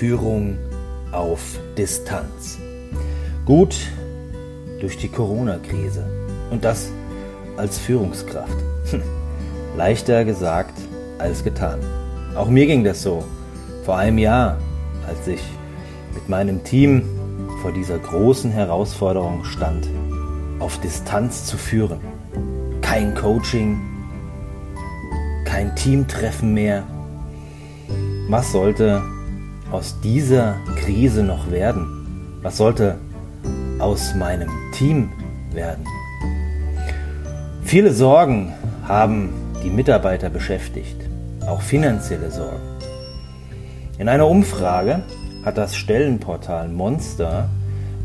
Führung auf Distanz. Gut durch die Corona-Krise. Und das als Führungskraft. Leichter gesagt als getan. Auch mir ging das so. Vor einem Jahr, als ich mit meinem Team vor dieser großen Herausforderung stand, auf Distanz zu führen. Kein Coaching, kein Teamtreffen mehr. Was sollte aus dieser Krise noch werden? Was sollte aus meinem Team werden? Viele Sorgen haben die Mitarbeiter beschäftigt, auch finanzielle Sorgen. In einer Umfrage hat das Stellenportal Monster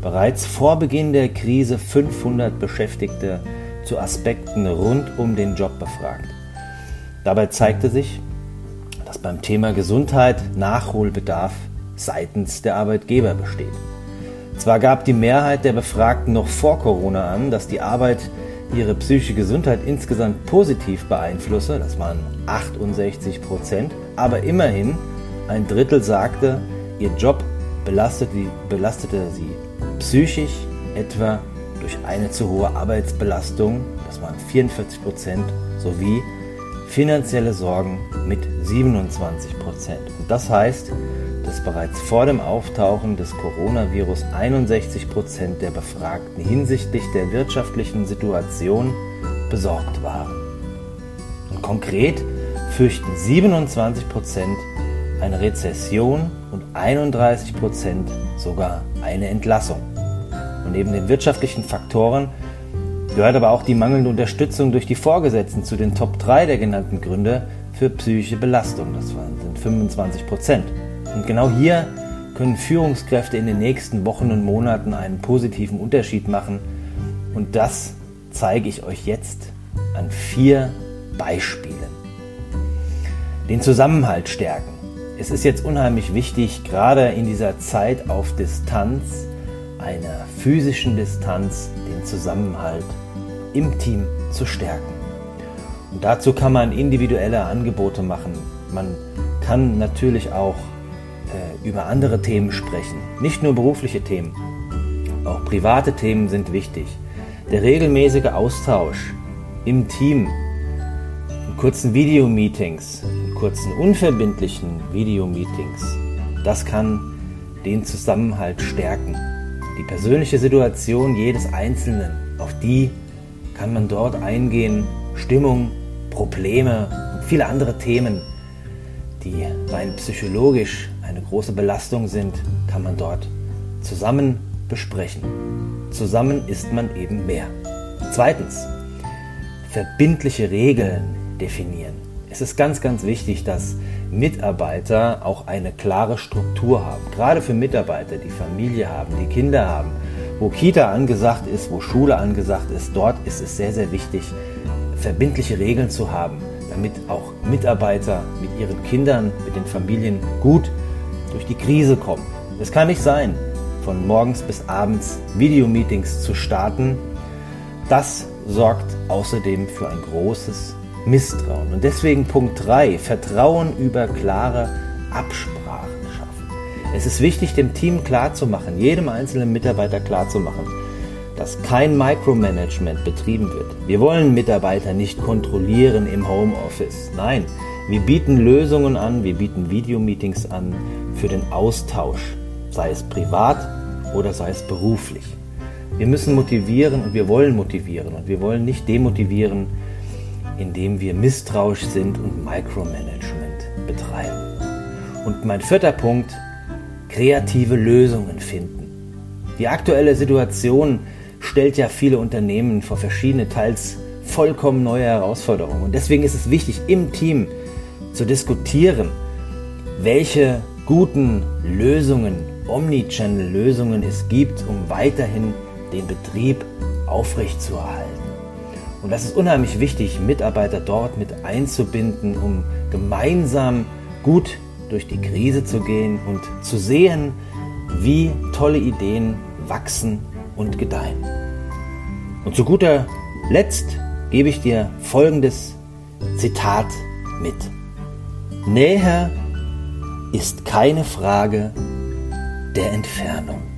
bereits vor Beginn der Krise 500 Beschäftigte zu Aspekten rund um den Job befragt. Dabei zeigte sich, dass beim Thema Gesundheit Nachholbedarf seitens der Arbeitgeber besteht. Zwar gab die Mehrheit der Befragten noch vor Corona an, dass die Arbeit ihre psychische Gesundheit insgesamt positiv beeinflusse, das waren 68 Prozent, aber immerhin ein Drittel sagte, ihr Job belastete, belastete sie psychisch etwa durch eine zu hohe Arbeitsbelastung, das waren 44 Prozent, sowie finanzielle Sorgen mit 27 Prozent. Und das heißt, dass bereits vor dem Auftauchen des Coronavirus 61 Prozent der Befragten hinsichtlich der wirtschaftlichen Situation besorgt waren. Und konkret fürchten 27 Prozent eine Rezession und 31 Prozent sogar eine Entlassung. Und neben den wirtschaftlichen Faktoren gehört aber auch die mangelnde Unterstützung durch die Vorgesetzten zu den Top 3 der genannten Gründe für psychische Belastung. Das sind 25 Prozent. Und genau hier können Führungskräfte in den nächsten Wochen und Monaten einen positiven Unterschied machen. Und das zeige ich euch jetzt an vier Beispielen. Den Zusammenhalt stärken. Es ist jetzt unheimlich wichtig, gerade in dieser Zeit auf Distanz, einer physischen Distanz, den Zusammenhalt im Team zu stärken. Und dazu kann man individuelle Angebote machen. Man kann natürlich auch äh, über andere Themen sprechen, nicht nur berufliche Themen. Auch private Themen sind wichtig. Der regelmäßige Austausch im Team, in kurzen Videomeetings, in kurzen unverbindlichen Videomeetings, das kann den Zusammenhalt stärken. Die persönliche Situation jedes Einzelnen, auf die kann man dort eingehen, Stimmung, Probleme und viele andere Themen, die rein psychologisch eine große Belastung sind, kann man dort zusammen besprechen. Zusammen ist man eben mehr. Zweitens, verbindliche Regeln definieren. Es ist ganz, ganz wichtig, dass Mitarbeiter auch eine klare Struktur haben. Gerade für Mitarbeiter, die Familie haben, die Kinder haben, wo Kita angesagt ist, wo Schule angesagt ist, dort ist es sehr, sehr wichtig, verbindliche Regeln zu haben, damit auch Mitarbeiter mit ihren Kindern, mit den Familien gut durch die Krise kommen. Es kann nicht sein, von morgens bis abends Videomeetings zu starten. Das sorgt außerdem für ein großes Misstrauen. Und deswegen Punkt 3, Vertrauen über klare Absprachen schaffen. Es ist wichtig, dem Team klarzumachen, jedem einzelnen Mitarbeiter klarzumachen, dass kein Micromanagement betrieben wird. Wir wollen Mitarbeiter nicht kontrollieren im Homeoffice. Nein, wir bieten Lösungen an, wir bieten Videomeetings an für den Austausch, sei es privat oder sei es beruflich. Wir müssen motivieren und wir wollen motivieren und wir wollen nicht demotivieren, indem wir misstrauisch sind und Micromanagement betreiben. Und mein vierter Punkt, kreative Lösungen finden. Die aktuelle Situation stellt ja viele Unternehmen vor verschiedene, teils vollkommen neue Herausforderungen. Und deswegen ist es wichtig, im Team zu diskutieren, welche guten Lösungen, Omnichannel-Lösungen es gibt, um weiterhin den Betrieb aufrechtzuerhalten. Und das ist unheimlich wichtig, Mitarbeiter dort mit einzubinden, um gemeinsam gut durch die Krise zu gehen und zu sehen, wie tolle Ideen wachsen und gedeihen. Und zu guter Letzt gebe ich dir folgendes Zitat mit. Näher ist keine Frage der Entfernung.